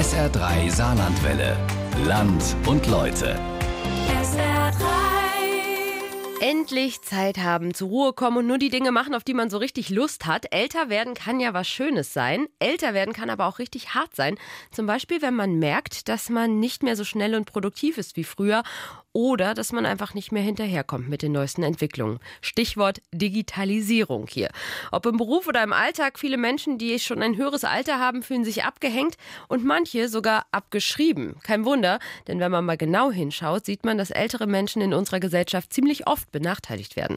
SR3 Saarlandwelle. Land und Leute. SR3. Endlich Zeit haben, zur Ruhe kommen und nur die Dinge machen, auf die man so richtig Lust hat. Älter werden kann ja was Schönes sein. Älter werden kann aber auch richtig hart sein. Zum Beispiel, wenn man merkt, dass man nicht mehr so schnell und produktiv ist wie früher oder dass man einfach nicht mehr hinterherkommt mit den neuesten Entwicklungen. Stichwort Digitalisierung hier. Ob im Beruf oder im Alltag, viele Menschen, die schon ein höheres Alter haben, fühlen sich abgehängt und manche sogar abgeschrieben. Kein Wunder, denn wenn man mal genau hinschaut, sieht man, dass ältere Menschen in unserer Gesellschaft ziemlich oft benachteiligt werden.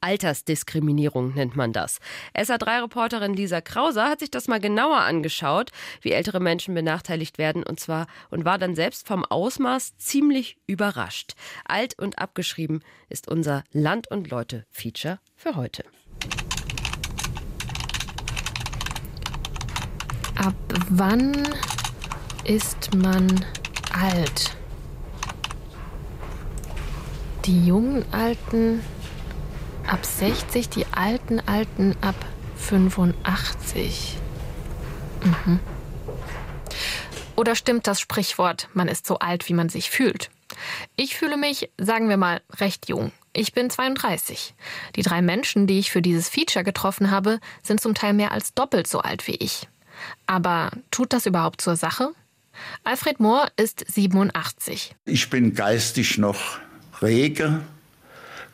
Altersdiskriminierung nennt man das. SA3-Reporterin Lisa Krauser hat sich das mal genauer angeschaut, wie ältere Menschen benachteiligt werden und zwar und war dann selbst vom Ausmaß ziemlich überrascht. Alt und abgeschrieben ist unser Land und Leute Feature für heute. Ab wann ist man alt? Die jungen Alten ab 60, die alten Alten ab 85. Mhm. Oder stimmt das Sprichwort, man ist so alt, wie man sich fühlt? Ich fühle mich, sagen wir mal, recht jung. Ich bin 32. Die drei Menschen, die ich für dieses Feature getroffen habe, sind zum Teil mehr als doppelt so alt wie ich. Aber tut das überhaupt zur Sache? Alfred Mohr ist 87. Ich bin geistig noch rege,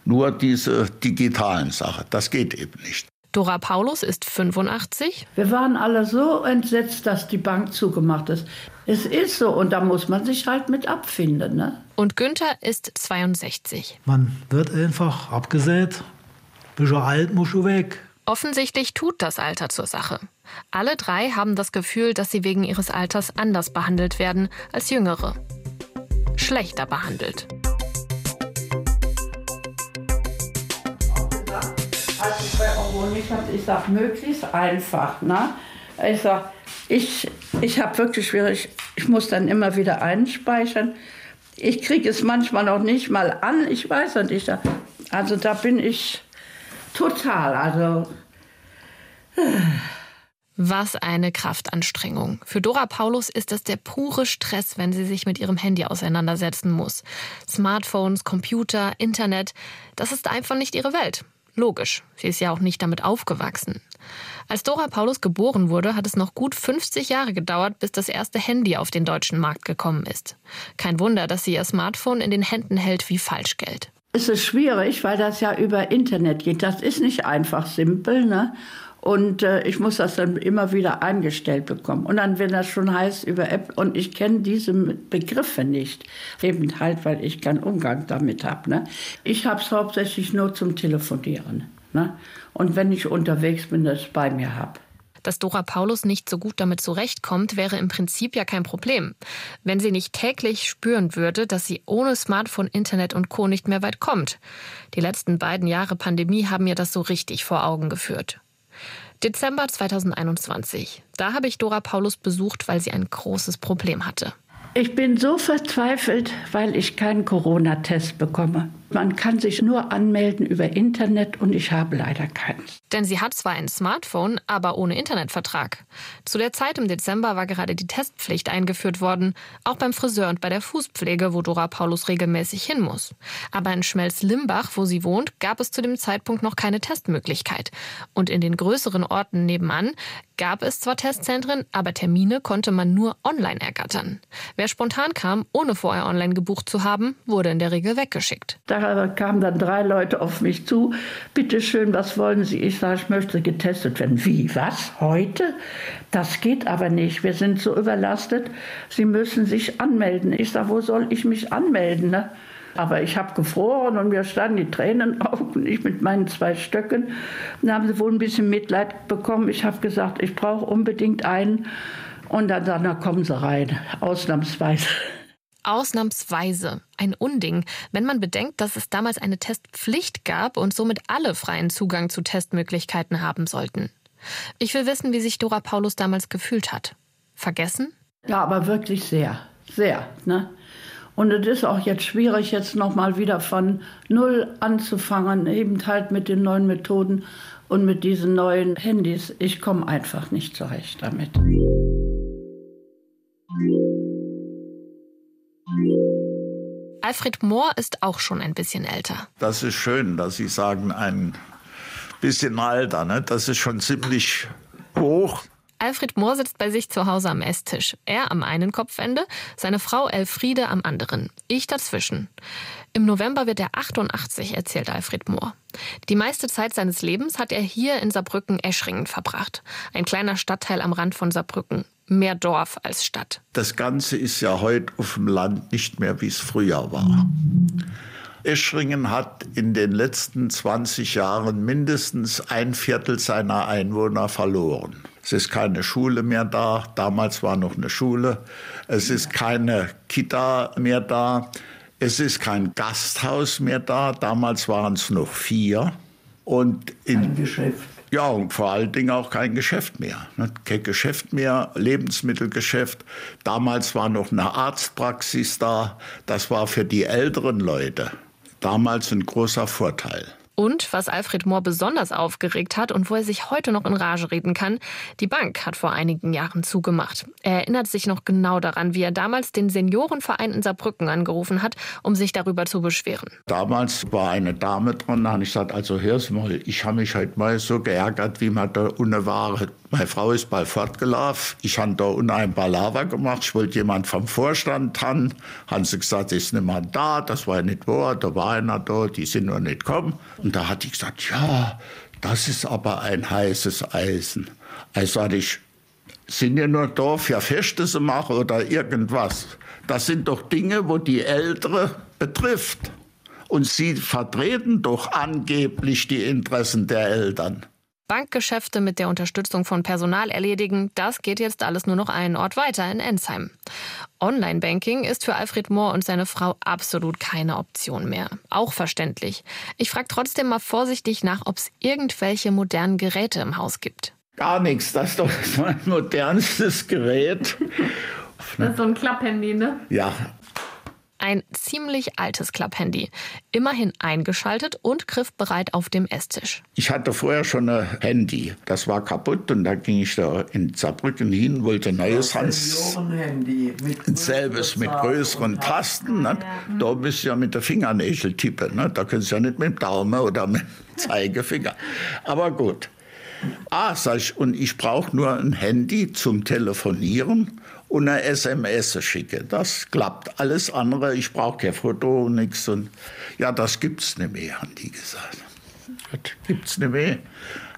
nur diese digitalen Sachen, das geht eben nicht. Dora Paulus ist 85. Wir waren alle so entsetzt, dass die Bank zugemacht ist. Es ist so und da muss man sich halt mit abfinden. Ne? Und Günther ist 62. Man wird einfach abgesät. Bist du alt, musst du weg. Offensichtlich tut das Alter zur Sache. Alle drei haben das Gefühl, dass sie wegen ihres Alters anders behandelt werden als Jüngere. Schlechter behandelt. ich sage möglichst einfach. Ne? Ich sage, ich, ich habe wirklich schwierig, ich muss dann immer wieder einspeichern. Ich kriege es manchmal noch nicht mal an, ich weiß es nicht. Also da bin ich total, also. Was eine Kraftanstrengung. Für Dora Paulus ist das der pure Stress, wenn sie sich mit ihrem Handy auseinandersetzen muss. Smartphones, Computer, Internet, das ist einfach nicht ihre Welt. Logisch, sie ist ja auch nicht damit aufgewachsen. Als Dora Paulus geboren wurde, hat es noch gut 50 Jahre gedauert, bis das erste Handy auf den deutschen Markt gekommen ist. Kein Wunder, dass sie ihr Smartphone in den Händen hält wie Falschgeld. Es ist schwierig, weil das ja über Internet geht. Das ist nicht einfach simpel. Ne? Und äh, ich muss das dann immer wieder eingestellt bekommen. Und dann, wenn das schon heißt über App, und ich kenne diese Begriffe nicht, eben halt, weil ich keinen Umgang damit habe. Ne? Ich habe es hauptsächlich nur zum Telefonieren. Ne? Und wenn ich unterwegs bin, das bei mir habe. Dass Dora Paulus nicht so gut damit zurechtkommt, wäre im Prinzip ja kein Problem. Wenn sie nicht täglich spüren würde, dass sie ohne Smartphone, Internet und Co. nicht mehr weit kommt. Die letzten beiden Jahre Pandemie haben ihr das so richtig vor Augen geführt. Dezember 2021. Da habe ich Dora Paulus besucht, weil sie ein großes Problem hatte. Ich bin so verzweifelt, weil ich keinen Corona-Test bekomme. Man kann sich nur anmelden über Internet und ich habe leider keins. Denn sie hat zwar ein Smartphone, aber ohne Internetvertrag. Zu der Zeit im Dezember war gerade die Testpflicht eingeführt worden, auch beim Friseur und bei der Fußpflege, wo Dora Paulus regelmäßig hin muss. Aber in Schmelz-Limbach, wo sie wohnt, gab es zu dem Zeitpunkt noch keine Testmöglichkeit. Und in den größeren Orten nebenan gab es zwar Testzentren, aber Termine konnte man nur online ergattern. Wer spontan kam, ohne vorher online gebucht zu haben, wurde in der Regel weggeschickt. Da kamen dann drei Leute auf mich zu. Bitte schön, was wollen Sie? Ich sage, ich möchte getestet werden. Wie? Was? Heute? Das geht aber nicht. Wir sind so überlastet. Sie müssen sich anmelden. Ich sage, wo soll ich mich anmelden? Ne? Aber ich habe gefroren und mir standen die Tränen auf und ich mit meinen zwei Stöcken. Dann haben sie wohl ein bisschen Mitleid bekommen. Ich habe gesagt, ich brauche unbedingt einen. Und dann sagen, na kommen Sie rein, ausnahmsweise. Ausnahmsweise ein Unding, wenn man bedenkt, dass es damals eine Testpflicht gab und somit alle freien Zugang zu Testmöglichkeiten haben sollten. Ich will wissen, wie sich Dora Paulus damals gefühlt hat. Vergessen? Ja, aber wirklich sehr, sehr. Ne? Und es ist auch jetzt schwierig, jetzt nochmal wieder von Null anzufangen, eben halt mit den neuen Methoden und mit diesen neuen Handys. Ich komme einfach nicht zurecht damit. Alfred Mohr ist auch schon ein bisschen älter. Das ist schön, dass Sie sagen, ein bisschen Alter. Ne? Das ist schon ziemlich hoch. Alfred Mohr sitzt bei sich zu Hause am Esstisch. Er am einen Kopfende, seine Frau Elfriede am anderen. Ich dazwischen. Im November wird er 88, erzählt Alfred Mohr. Die meiste Zeit seines Lebens hat er hier in Saarbrücken-Eschringen verbracht. Ein kleiner Stadtteil am Rand von Saarbrücken. Mehr Dorf als Stadt. Das Ganze ist ja heute auf dem Land nicht mehr, wie es früher war. Eschringen hat in den letzten 20 Jahren mindestens ein Viertel seiner Einwohner verloren. Es ist keine Schule mehr da. Damals war noch eine Schule. Es ist keine Kita mehr da. Es ist kein Gasthaus mehr da. Damals waren es noch vier. Und in, Ein Geschäft. ja, und vor allen Dingen auch kein Geschäft mehr. ne? Kein Geschäft mehr, Lebensmittelgeschäft. Damals war noch eine Arztpraxis da. Das war für die älteren Leute damals ein großer Vorteil. Und was Alfred Mohr besonders aufgeregt hat und wo er sich heute noch in Rage reden kann, die Bank hat vor einigen Jahren zugemacht. Er erinnert sich noch genau daran, wie er damals den Seniorenverein in Saarbrücken angerufen hat, um sich darüber zu beschweren. Damals war eine Dame dran, da ich gesagt, also hör's mal, ich habe mich heute mal so geärgert, wie man da unten war. Meine Frau ist bald fortgelaufen, ich habe da ein Palaver gemacht, ich wollte jemand vom Vorstand haben, haben sie gesagt, ist niemand da, das war nicht wahr, da war einer da, die sind noch nicht gekommen. Und da hatte ich gesagt, ja, das ist aber ein heißes Eisen. Also hatte ich, sind ja nur da für Feste zu machen oder irgendwas. Das sind doch Dinge, wo die Ältere betrifft. Und sie vertreten doch angeblich die Interessen der Eltern. Bankgeschäfte mit der Unterstützung von Personal erledigen, das geht jetzt alles nur noch einen Ort weiter in Ensheim. Online-Banking ist für Alfred Mohr und seine Frau absolut keine Option mehr. Auch verständlich. Ich frage trotzdem mal vorsichtig nach, ob es irgendwelche modernen Geräte im Haus gibt. Gar nichts, das ist doch mein modernstes Gerät. Das ist so ein Klapphandy, ne? Ja, Ein ziemlich altes Klapphandy. Immerhin eingeschaltet und griffbereit auf dem Esstisch. ich hatte vorher schon ein Handy. Das war kaputt und da ging ich da in Saarbrücken hin, wollte ein neues Hans. Ein selbes mit größeren Tasten. Ne? Da müsst ihr ja mit der Fingernägel tippen. Ne? Da können Sie ja nicht mit dem Daumen oder mit dem Zeigefinger. Aber gut. Ah, sag ich, und ich brauche nur ein Handy zum Telefonieren und eine SMS schicke. Das klappt. Alles andere, ich brauche kein Foto und nichts. Und ja, das gibt's nicht mehr, haben die gesagt. Das gibt's nicht mehr.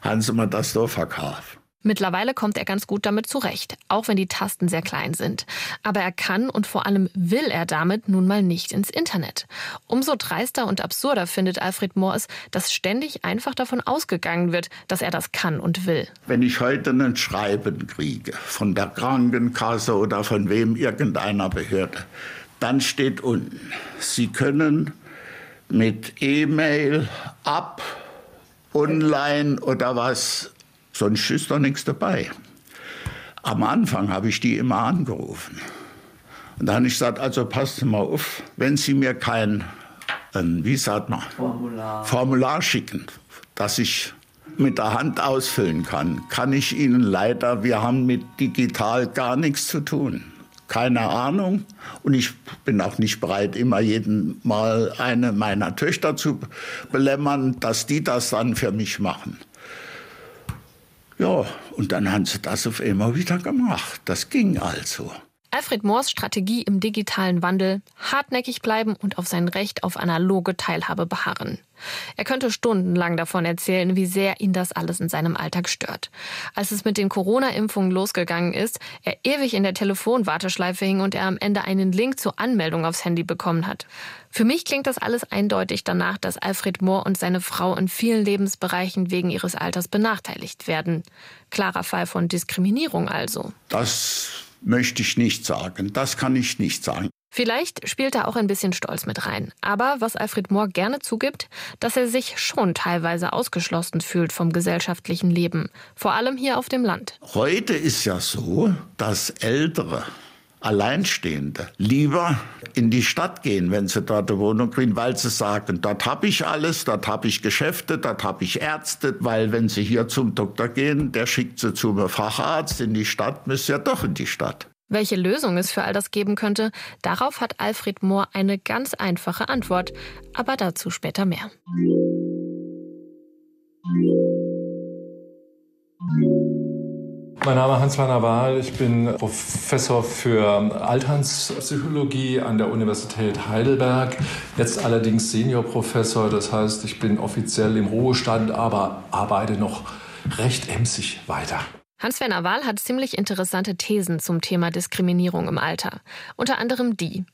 Haben sie mir das da verkauft. Mittlerweile kommt er ganz gut damit zurecht, auch wenn die Tasten sehr klein sind. Aber er kann und vor allem will er damit nun mal nicht ins Internet. Umso dreister und absurder findet Alfred Mohr es, dass ständig einfach davon ausgegangen wird, dass er das kann und will. Wenn ich heute ein Schreiben kriege von der Krankenkasse oder von wem irgendeiner Behörde, dann steht unten, Sie können mit E-Mail ab, online oder was, sonst ist doch nichts dabei. Am Anfang habe ich die immer angerufen. Und dann habe ich gesagt, also passt mal auf, wenn Sie mir kein, ein, wie sagt man, Formular. Formular schicken, das ich mit der Hand ausfüllen kann, kann ich Ihnen leider, wir haben mit digital gar nichts zu tun. Keine Ahnung. Und ich bin auch nicht bereit, immer jeden Mal eine meiner Töchter zu belämmern, dass die das dann für mich machen. Ja, und dann haben sie das auf einmal wieder gemacht. Das ging also. Alfred Moors Strategie im digitalen Wandel hartnäckig bleiben und auf sein Recht auf analoge Teilhabe beharren. Er könnte stundenlang davon erzählen, wie sehr ihn das alles in seinem Alltag stört. Als es mit den Corona-Impfungen losgegangen ist, er ewig in der Telefonwarteschleife hing und er am Ende einen Link zur Anmeldung aufs Handy bekommen hat. Für mich klingt das alles eindeutig danach, dass Alfred Mohr und seine Frau in vielen Lebensbereichen wegen ihres Alters benachteiligt werden. Klarer Fall von Diskriminierung also. Das möchte ich nicht sagen. Das kann ich nicht sagen. Vielleicht spielt da auch ein bisschen Stolz mit rein. Aber was Alfred Mohr gerne zugibt, dass er sich schon teilweise ausgeschlossen fühlt vom gesellschaftlichen Leben. Vor allem hier auf dem Land. Heute ist ja so, dass Ältere, Alleinstehende lieber in die Stadt gehen, wenn sie dort eine Wohnung kriegen, weil sie sagen, dort habe ich alles, dort habe ich Geschäfte, dort habe ich Ärzte, weil wenn sie hier zum Doktor gehen, der schickt sie zum Facharzt in die Stadt, müssen ja doch in die Stadt. Welche Lösung es für all das geben könnte, darauf hat Alfred Mohr eine ganz einfache Antwort, aber dazu später mehr. Mein Name ist Hans-Werner Wahl. Ich bin Professor für Alterspsychologie an der Universität Heidelberg. Jetzt allerdings Seniorprofessor. Das heißt, ich bin offiziell im Ruhestand, aber arbeite noch recht emsig weiter. Hans-Werner Wahl hat ziemlich interessante Thesen zum Thema Diskriminierung im Alter. Unter anderem die,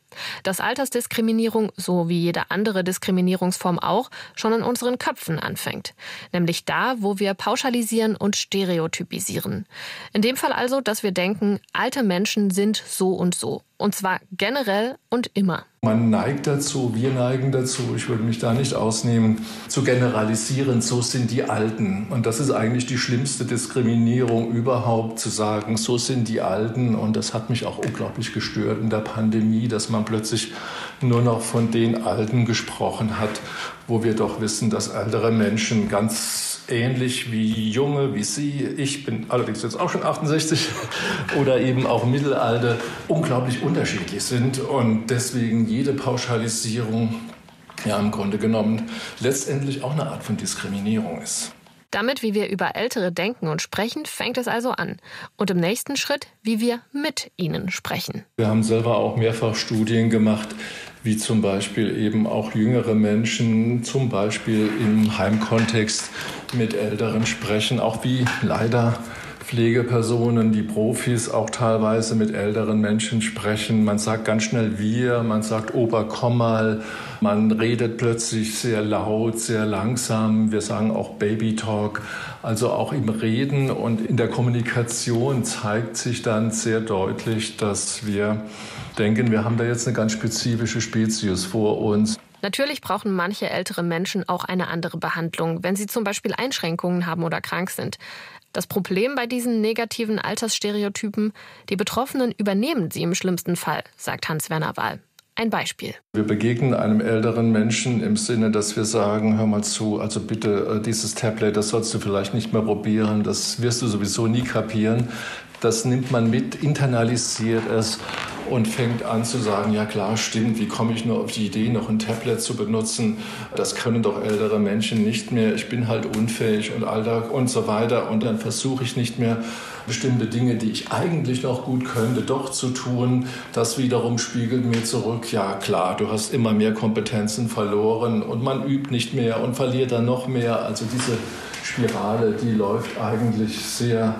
dass Altersdiskriminierung, so wie jede andere Diskriminierungsform auch, schon in unseren Köpfen anfängt. Nämlich da, wo wir pauschalisieren und stereotypisieren. In dem Fall also, dass wir denken, alte Menschen sind so und so. Und zwar generell und immer. Man neigt dazu, wir neigen dazu, ich würde mich da nicht ausnehmen, zu generalisieren, so sind die Alten. Und das ist eigentlich die schlimmste Diskriminierung überhaupt, zu sagen, so sind die Alten. Und das hat mich auch unglaublich gestört in der Pandemie, dass man plötzlich nur noch von den Alten gesprochen hat, wo wir doch wissen, dass ältere Menschen ganz ähnlich wie Junge, wie Sie, ich bin allerdings jetzt auch schon 68 oder eben auch Mittelalter, unglaublich unterschiedlich sind und deswegen jede Pauschalisierung ja im Grunde genommen letztendlich auch eine Art von Diskriminierung ist. Damit, wie wir über Ältere denken und sprechen, fängt es also an. Und im nächsten Schritt, wie wir mit ihnen sprechen. Wir haben selber auch mehrfach Studien gemacht, wie zum Beispiel eben auch jüngere Menschen, zum Beispiel im Heimkontext mit Älteren sprechen, auch wie leider Pflegepersonen, die Profis auch teilweise mit älteren Menschen sprechen. Man sagt ganz schnell wir, man sagt Opa, komm mal. Man redet plötzlich sehr laut, sehr langsam. Wir sagen auch Baby Talk. Also auch im Reden und in der Kommunikation zeigt sich dann sehr deutlich, dass wir denken, wir haben da jetzt eine ganz spezifische Spezies vor uns. Natürlich brauchen manche ältere Menschen auch eine andere Behandlung, wenn sie zum Beispiel Einschränkungen haben oder krank sind. Das Problem bei diesen negativen Altersstereotypen, die Betroffenen übernehmen sie im schlimmsten Fall, sagt Hans-Werner Wahl. Ein Beispiel. Wir begegnen einem älteren Menschen im Sinne, dass wir sagen, hör mal zu, also bitte äh, dieses Tablet, das sollst du vielleicht nicht mehr probieren, das wirst du sowieso nie kapieren. Das nimmt man mit, internalisiert es und fängt an zu sagen, ja klar, stimmt, wie komme ich nur auf die Idee, noch ein Tablet zu benutzen? Das können doch ältere Menschen nicht mehr. Ich bin halt unfähig und Alltag und so weiter. Und dann versuche ich nicht mehr bestimmte Dinge, die ich eigentlich noch gut könnte, doch zu tun. Das wiederum spiegelt mir zurück, ja klar, du hast immer mehr Kompetenzen verloren und man übt nicht mehr und verliert dann noch mehr. Also diese Spirale, die läuft eigentlich sehr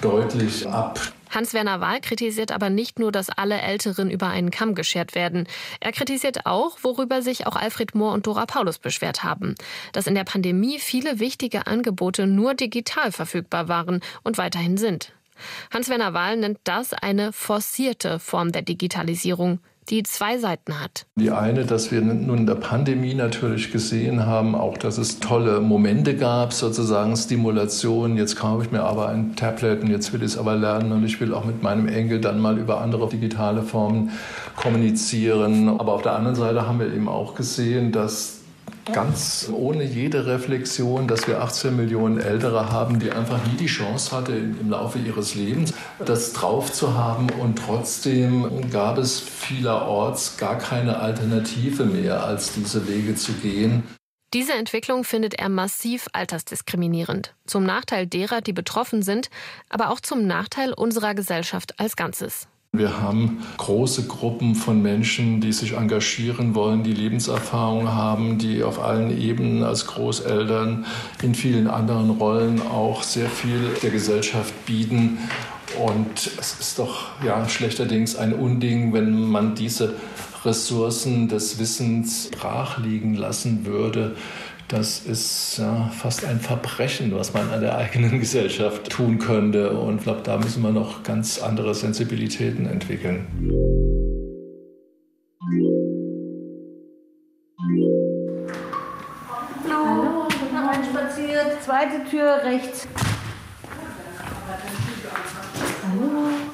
deutlich ab. Hans-Werner Wahl kritisiert aber nicht nur, dass alle Älteren über einen Kamm geschert werden. Er kritisiert auch, worüber sich auch Alfred Mohr und Dora Paulus beschwert haben, dass in der Pandemie viele wichtige Angebote nur digital verfügbar waren und weiterhin sind. Hans-Werner Wahl nennt das eine forcierte Form der Digitalisierung, die zwei Seiten hat. Die eine, dass wir nun in der Pandemie natürlich gesehen haben, auch dass es tolle Momente gab, sozusagen Stimulation. Jetzt kaufe ich mir aber ein Tablet und jetzt will ich es aber lernen und ich will auch mit meinem Enkel dann mal über andere digitale Formen kommunizieren. Aber auf der anderen Seite haben wir eben auch gesehen, dass ganz ohne jede Reflexion, dass wir 18 Millionen Ältere haben, die einfach nie die Chance hatte, im Laufe ihres Lebens das drauf zu haben. Und trotzdem gab es vielerorts gar keine Alternative mehr, als diese Wege zu gehen. Diese Entwicklung findet er massiv altersdiskriminierend. Zum Nachteil derer, die betroffen sind, aber auch zum Nachteil unserer Gesellschaft als Ganzes. Wir haben große Gruppen von Menschen, die sich engagieren wollen, die Lebenserfahrung haben, die auf allen Ebenen als Großeltern in vielen anderen Rollen auch sehr viel der Gesellschaft bieten. Und es ist doch ja schlechterdings ein Unding, wenn man diese Ressourcen des Wissens brach liegen lassen würde. Das ist ja, fast ein Verbrechen, was man an der eigenen Gesellschaft tun könnte. Und ich glaube, da müssen wir noch ganz andere Sensibilitäten entwickeln. Hallo, Hallo. reinspaziert. Zweite Tür rechts.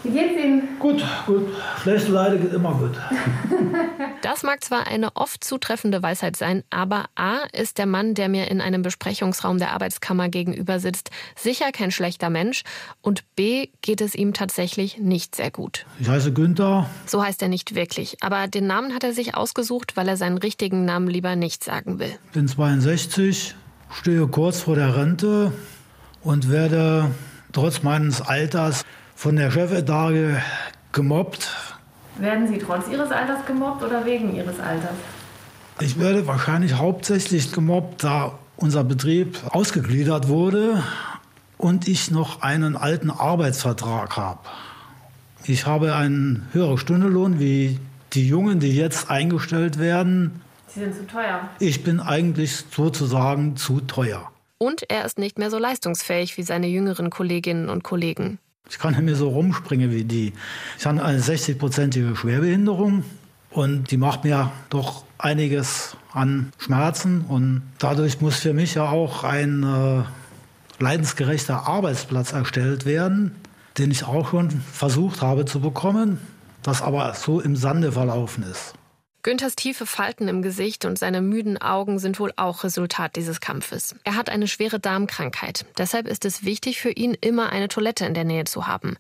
Wie geht's Ihnen? Gut, gut. Schlechte Leide geht immer gut. Das mag zwar eine oft zutreffende Weisheit sein, aber A ist der Mann, der mir in einem Besprechungsraum der Arbeitskammer gegenüber sitzt, sicher kein schlechter Mensch und B geht es ihm tatsächlich nicht sehr gut. Ich heiße Günther. So heißt er nicht wirklich, aber den Namen hat er sich ausgesucht, weil er seinen richtigen Namen lieber nicht sagen will. Bin 62, stehe kurz vor der Rente und werde trotz meines Alters von der Chefetage gemobbt. Werden Sie trotz Ihres Alters gemobbt oder wegen Ihres Alters? Ich werde wahrscheinlich hauptsächlich gemobbt, da unser Betrieb ausgegliedert wurde und ich noch einen alten Arbeitsvertrag habe. Ich habe einen höheren Stundenlohn wie die Jungen, die jetzt eingestellt werden. Sie sind zu teuer. Ich bin eigentlich sozusagen zu teuer. Und er ist nicht mehr so leistungsfähig wie seine jüngeren Kolleginnen und Kollegen. Ich kann nicht mehr so rumspringen wie die. Ich habe eine 60-prozentige Schwerbehinderung und die macht mir doch einiges an Schmerzen. Und dadurch muss für mich ja auch ein äh, leidensgerechter Arbeitsplatz erstellt werden, den ich auch schon versucht habe zu bekommen, das aber so im Sande verlaufen ist. Günthers tiefe Falten im Gesicht und seine müden Augen sind wohl auch Resultat dieses Kampfes. Er hat eine schwere Darmkrankheit. Deshalb ist es wichtig für ihn, immer eine Toilette in der Nähe zu haben.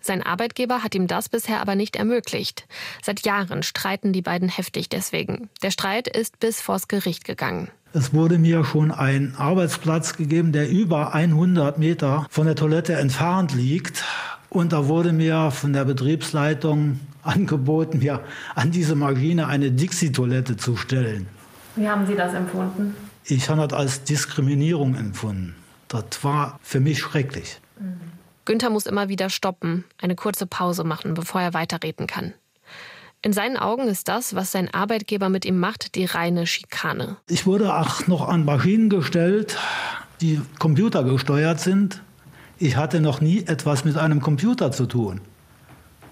Sein Arbeitgeber hat ihm das bisher aber nicht ermöglicht. Seit Jahren streiten die beiden heftig deswegen. Der Streit ist bis vors Gericht gegangen. Es wurde mir schon ein Arbeitsplatz gegeben, der über 100 Meter von der Toilette entfernt liegt. Und da wurde mir von der Betriebsleitung angeboten, mir an diese Maschine eine Dixie-Toilette zu stellen. Wie haben Sie das empfunden? Ich habe das als Diskriminierung empfunden. Das war für mich schrecklich. Günther muss immer wieder stoppen, eine kurze Pause machen, bevor er weiterreden kann. In seinen Augen ist das, was sein Arbeitgeber mit ihm macht, die reine Schikane. Ich wurde auch noch an Maschinen gestellt, die computergesteuert sind. Ich hatte noch nie etwas mit einem Computer zu tun.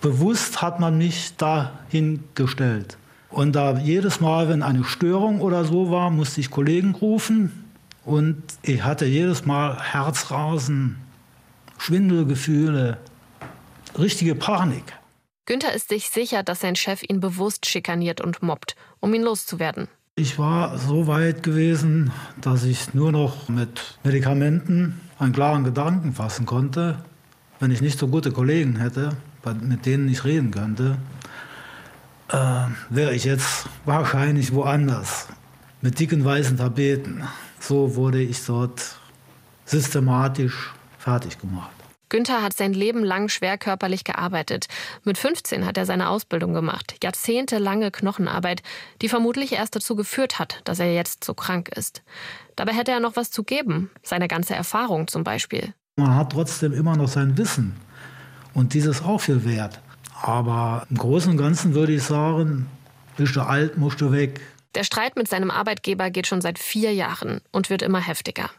Bewusst hat man mich dahin gestellt. Und da jedes Mal, wenn eine Störung oder so war, musste ich Kollegen rufen. Und ich hatte jedes Mal Herzrasen, Schwindelgefühle, richtige Panik. Günther ist sich sicher, dass sein Chef ihn bewusst schikaniert und mobbt, um ihn loszuwerden. Ich war so weit gewesen, dass ich nur noch mit Medikamenten einen klaren Gedanken fassen konnte. Wenn ich nicht so gute Kollegen hätte, mit denen ich reden könnte, äh, wäre ich jetzt wahrscheinlich woanders. Mit dicken weißen Tapeten. So wurde ich dort systematisch fertig gemacht. Günther hat sein Leben lang schwer körperlich gearbeitet. Mit 15 hat er seine Ausbildung gemacht. Jahrzehntelange Knochenarbeit, die vermutlich erst dazu geführt hat, dass er jetzt so krank ist. Dabei hätte er noch was zu geben. Seine ganze Erfahrung zum Beispiel. Man hat trotzdem immer noch sein Wissen. Und dieses auch viel wert. Aber im Großen und Ganzen würde ich sagen, bist du alt, musst du weg. Der Streit mit seinem Arbeitgeber geht schon seit vier Jahren und wird immer heftiger.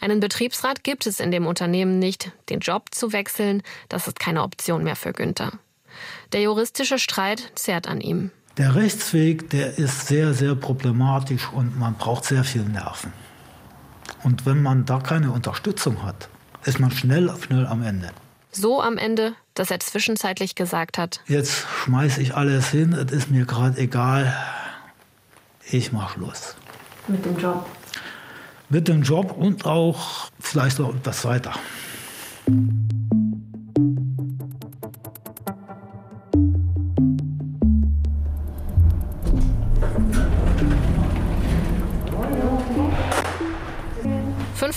Einen Betriebsrat gibt es in dem Unternehmen nicht. Den Job zu wechseln, das ist keine Option mehr für Günther. Der juristische Streit zerrt an ihm. Der Rechtsweg, der ist sehr, sehr problematisch und man braucht sehr viel Nerven. Und wenn man da keine Unterstützung hat, ist man schnell, schnell am Ende. So am Ende, dass er zwischenzeitlich gesagt hat, Jetzt schmeiß ich alles hin, es ist mir gerade egal, ich mach Schluss. Mit dem Job. Mit dem Job und auch vielleicht noch das weiter.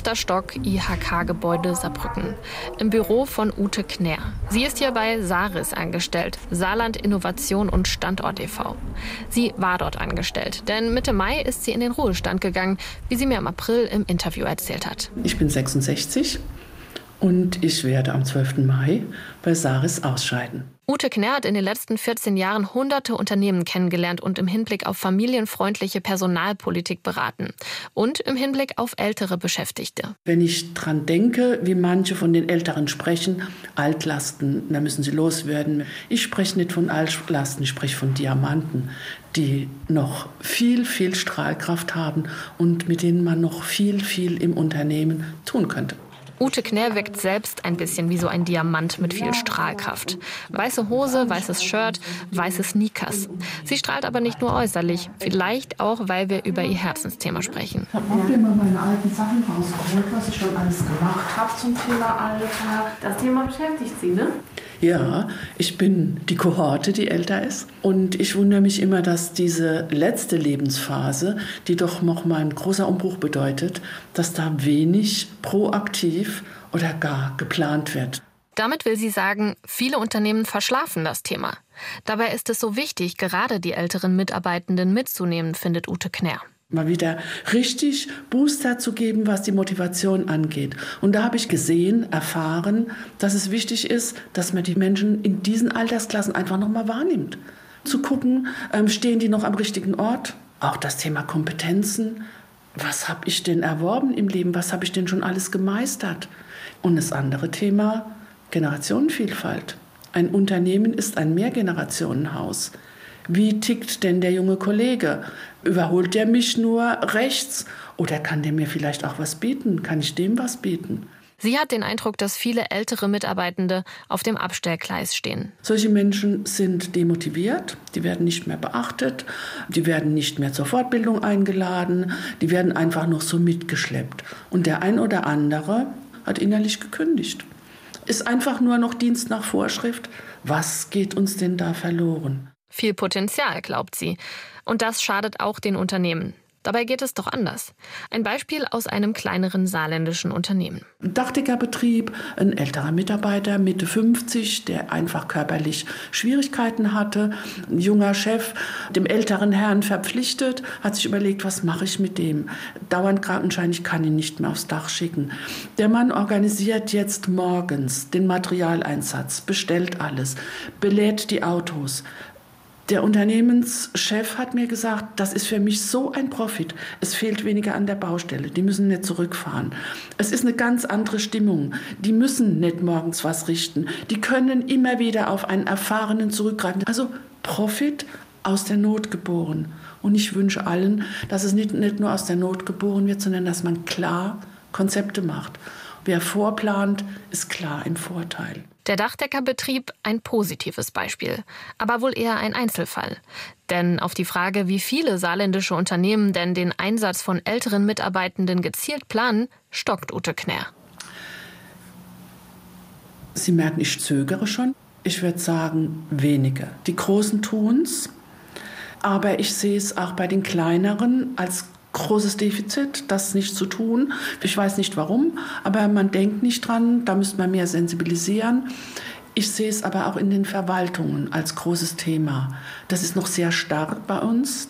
Fünfter Stock IHK-Gebäude Saarbrücken. Im Büro von Ute Knär. Sie ist hier bei Saris angestellt, Saarland Innovation und Standort e.V. Sie war dort angestellt, denn Mitte Mai ist sie in den Ruhestand gegangen, wie sie mir im April im Interview erzählt hat. Ich bin 66 und ich werde am 12. Mai bei Saris ausscheiden. Ute Knär hat in den letzten 14 Jahren hunderte Unternehmen kennengelernt und im Hinblick auf familienfreundliche Personalpolitik beraten und im Hinblick auf ältere Beschäftigte. Wenn ich dran denke, wie manche von den Älteren sprechen, Altlasten, da müssen sie loswerden. Ich spreche nicht von Altlasten, ich spreche von Diamanten, die noch viel, viel Strahlkraft haben und mit denen man noch viel, viel im Unternehmen tun könnte. Ute Knär wirkt selbst ein bisschen wie so ein Diamant mit viel Strahlkraft. Weiße Hose, weißes Shirt, weiße Sneakers. Sie strahlt aber nicht nur äußerlich, vielleicht auch, weil wir über ihr Herzensthema sprechen. Ich habe auch immer meine alten Sachen rausgeholt, was ich schon alles gemacht habe zum Thema Alter. Das Thema beschäftigt Sie, ne? Ja, ich bin die Kohorte, die älter ist. Und ich wundere mich immer, dass diese letzte Lebensphase, die doch nochmal ein großer Umbruch bedeutet, dass da wenig proaktiv oder gar geplant wird. Damit will sie sagen, viele Unternehmen verschlafen das Thema. Dabei ist es so wichtig, gerade die älteren Mitarbeitenden mitzunehmen, findet Ute Knär mal wieder richtig Booster zu geben, was die Motivation angeht. Und da habe ich gesehen, erfahren, dass es wichtig ist, dass man die Menschen in diesen Altersklassen einfach nochmal wahrnimmt. Zu gucken, ähm, stehen die noch am richtigen Ort? Auch das Thema Kompetenzen. Was habe ich denn erworben im Leben? Was habe ich denn schon alles gemeistert? Und das andere Thema, Generationenvielfalt. Ein Unternehmen ist ein Mehrgenerationenhaus. Wie tickt denn der junge Kollege? Überholt der mich nur rechts oder kann der mir vielleicht auch was bieten? Kann ich dem was bieten? Sie hat den Eindruck, dass viele ältere Mitarbeitende auf dem Abstellgleis stehen. Solche Menschen sind demotiviert, die werden nicht mehr beachtet, die werden nicht mehr zur Fortbildung eingeladen, die werden einfach noch so mitgeschleppt. Und der ein oder andere hat innerlich gekündigt. Ist einfach nur noch Dienst nach Vorschrift. Was geht uns denn da verloren? Viel Potenzial, glaubt sie. Und das schadet auch den Unternehmen. Dabei geht es doch anders. Ein Beispiel aus einem kleineren saarländischen Unternehmen. Ein Dachdeckerbetrieb, ein älterer Mitarbeiter, Mitte 50, der einfach körperlich Schwierigkeiten hatte. Ein junger Chef, dem älteren Herrn verpflichtet, hat sich überlegt, was mache ich mit dem? Dauernd Krankenschein, ich kann ihn nicht mehr aufs Dach schicken. Der Mann organisiert jetzt morgens den Materialeinsatz, bestellt alles, belädt die Autos, der Unternehmenschef hat mir gesagt, das ist für mich so ein Profit. Es fehlt weniger an der Baustelle. Die müssen nicht zurückfahren. Es ist eine ganz andere Stimmung. Die müssen nicht morgens was richten. Die können immer wieder auf einen Erfahrenen zurückgreifen. Also Profit aus der Not geboren. Und ich wünsche allen, dass es nicht, nicht nur aus der Not geboren wird, sondern dass man klar Konzepte macht. Wer vorplant, ist klar im Vorteil. Der Dachdeckerbetrieb ein positives Beispiel, aber wohl eher ein Einzelfall. Denn auf die Frage, wie viele saarländische Unternehmen denn den Einsatz von älteren Mitarbeitenden gezielt planen, stockt Ute Knär. Sie merken, ich zögere schon. Ich würde sagen, wenige. Die Großen tun es, aber ich sehe es auch bei den Kleineren als großes Defizit, das nicht zu tun. Ich weiß nicht warum, aber man denkt nicht dran, da müsste man mehr sensibilisieren. Ich sehe es aber auch in den Verwaltungen als großes Thema. Das ist noch sehr stark bei uns.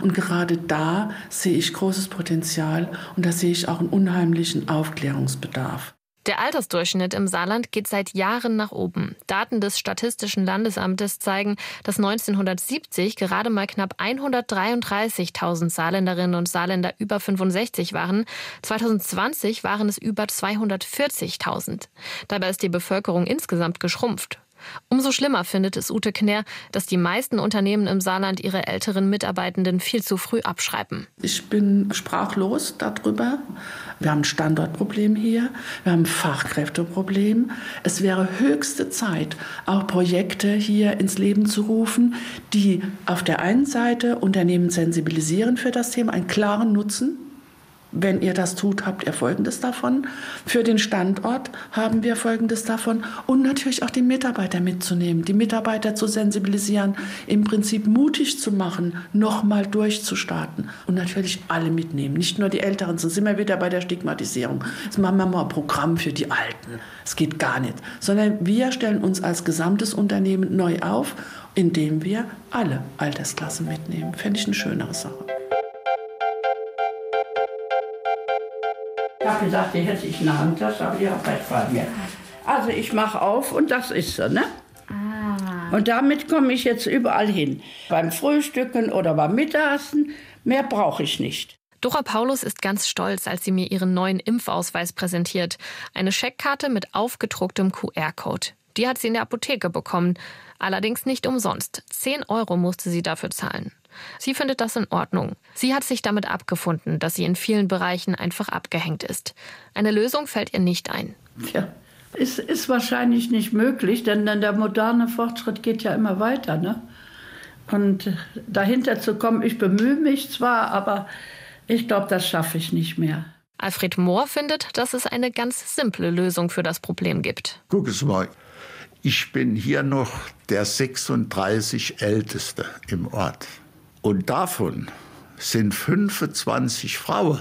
Und gerade da sehe ich großes Potenzial und da sehe ich auch einen unheimlichen Aufklärungsbedarf. Der Altersdurchschnitt im Saarland geht seit Jahren nach oben. Daten des Statistischen Landesamtes zeigen, dass 1970 gerade mal knapp 133.000 Saarländerinnen und Saarländer über 65 waren. 2020 waren es über 240.000. Dabei ist die Bevölkerung insgesamt geschrumpft. Umso schlimmer findet es Ute Knär, dass die meisten Unternehmen im Saarland ihre älteren Mitarbeitenden viel zu früh abschreiben. Ich bin sprachlos darüber. Wir haben ein Standortproblem hier, wir haben ein Fachkräfteproblem. Es wäre höchste Zeit, auch Projekte hier ins Leben zu rufen, die auf der einen Seite Unternehmen sensibilisieren für das Thema, einen klaren Nutzen wenn ihr das tut, habt ihr Folgendes davon. Für den Standort haben wir Folgendes davon. Und natürlich auch die Mitarbeiter mitzunehmen, die Mitarbeiter zu sensibilisieren, im Prinzip mutig zu machen, nochmal durchzustarten. Und natürlich alle mitnehmen, nicht nur die Älteren. So sind wir wieder bei der Stigmatisierung. Jetzt machen wir mal ein Programm für die Alten. Es geht gar nicht. Sondern wir stellen uns als gesamtes Unternehmen neu auf, indem wir alle Altersklassen mitnehmen. Fände ich eine schönere Sache. Ich habe gesagt, die hätte ich eine Handtasche, aber die habe ich bei mir. Also ich mache auf und das ist so, ne? Ah. Und damit komme ich jetzt überall hin. Beim Frühstücken oder beim Mittagessen. Mehr brauche ich nicht. Dora Paulus ist ganz stolz, als sie mir ihren neuen Impfausweis präsentiert. Eine Scheckkarte mit aufgedrucktem QR-Code. Die hat sie in der Apotheke bekommen. Allerdings nicht umsonst. 10 Euro musste sie dafür zahlen. Sie findet das in Ordnung. Sie hat sich damit abgefunden, dass sie in vielen Bereichen einfach abgehängt ist. Eine Lösung fällt ihr nicht ein. Tja, es ist wahrscheinlich nicht möglich, denn der moderne Fortschritt geht ja immer weiter. Ne? Und dahinter zu kommen, ich bemühe mich zwar, aber ich glaube, das schaffe ich nicht mehr. Alfred Mohr findet, dass es eine ganz simple Lösung für das Problem gibt. Guck es mal. Ich bin hier noch der 36 Älteste im Ort. Und davon sind 25 Frauen.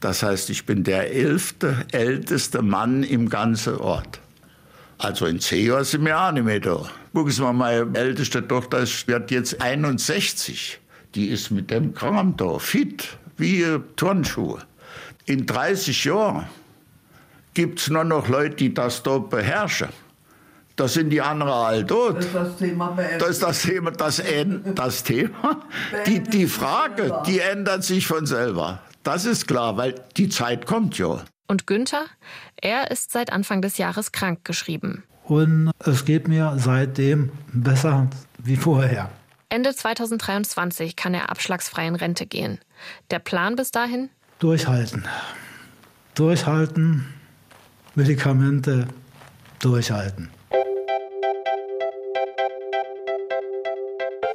Das heißt, ich bin der elfte älteste Mann im ganzen Ort. Also in zehn Jahren sind wir auch nicht mehr da. Gucken Sie mal, meine älteste Tochter wird jetzt 61. Die ist mit dem Kram da, fit, wie Turnschuhe. In 30 Jahren gibt es nur noch Leute, die das da beherrschen. Da sind die anderen all tot. Das ist das Thema. Das ist das Thema. Das, das Thema. Die, die Frage, die ändert sich von selber. Das ist klar, weil die Zeit kommt ja. Und Günther? Er ist seit Anfang des Jahres krank geschrieben. Und es geht mir seitdem besser wie vorher. Ende 2023 kann er abschlagsfrei in Rente gehen. Der Plan bis dahin? Durchhalten. Durchhalten, Medikamente durchhalten.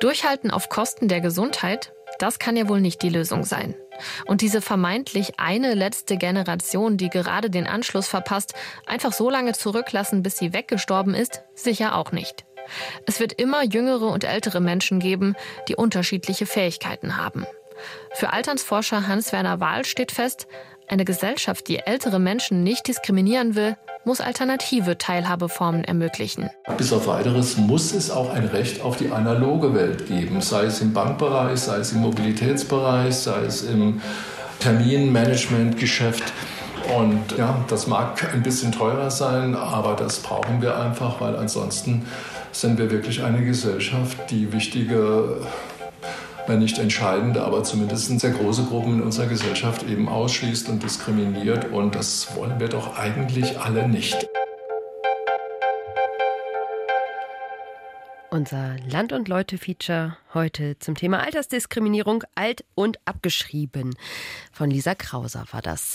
Durchhalten auf Kosten der Gesundheit, das kann ja wohl nicht die Lösung sein. Und diese vermeintlich eine letzte Generation, die gerade den Anschluss verpasst, einfach so lange zurücklassen, bis sie weggestorben ist, sicher auch nicht. Es wird immer jüngere und ältere Menschen geben, die unterschiedliche Fähigkeiten haben. Für Alternsforscher Hans-Werner Wahl steht fest, eine Gesellschaft, die ältere Menschen nicht diskriminieren will, muss alternative Teilhabeformen ermöglichen. Bis auf weiteres muss es auch ein Recht auf die analoge Welt geben, sei es im Bankbereich, sei es im Mobilitätsbereich, sei es im Terminmanagementgeschäft. Und ja, das mag ein bisschen teurer sein, aber das brauchen wir einfach, weil ansonsten sind wir wirklich eine Gesellschaft, die wichtige wenn nicht entscheidende, aber zumindest sehr große Gruppen in unserer Gesellschaft eben ausschließt und diskriminiert. Und das wollen wir doch eigentlich alle nicht. Unser Land- und Leute-Feature heute zum Thema Altersdiskriminierung alt und abgeschrieben. Von Lisa Krauser war das.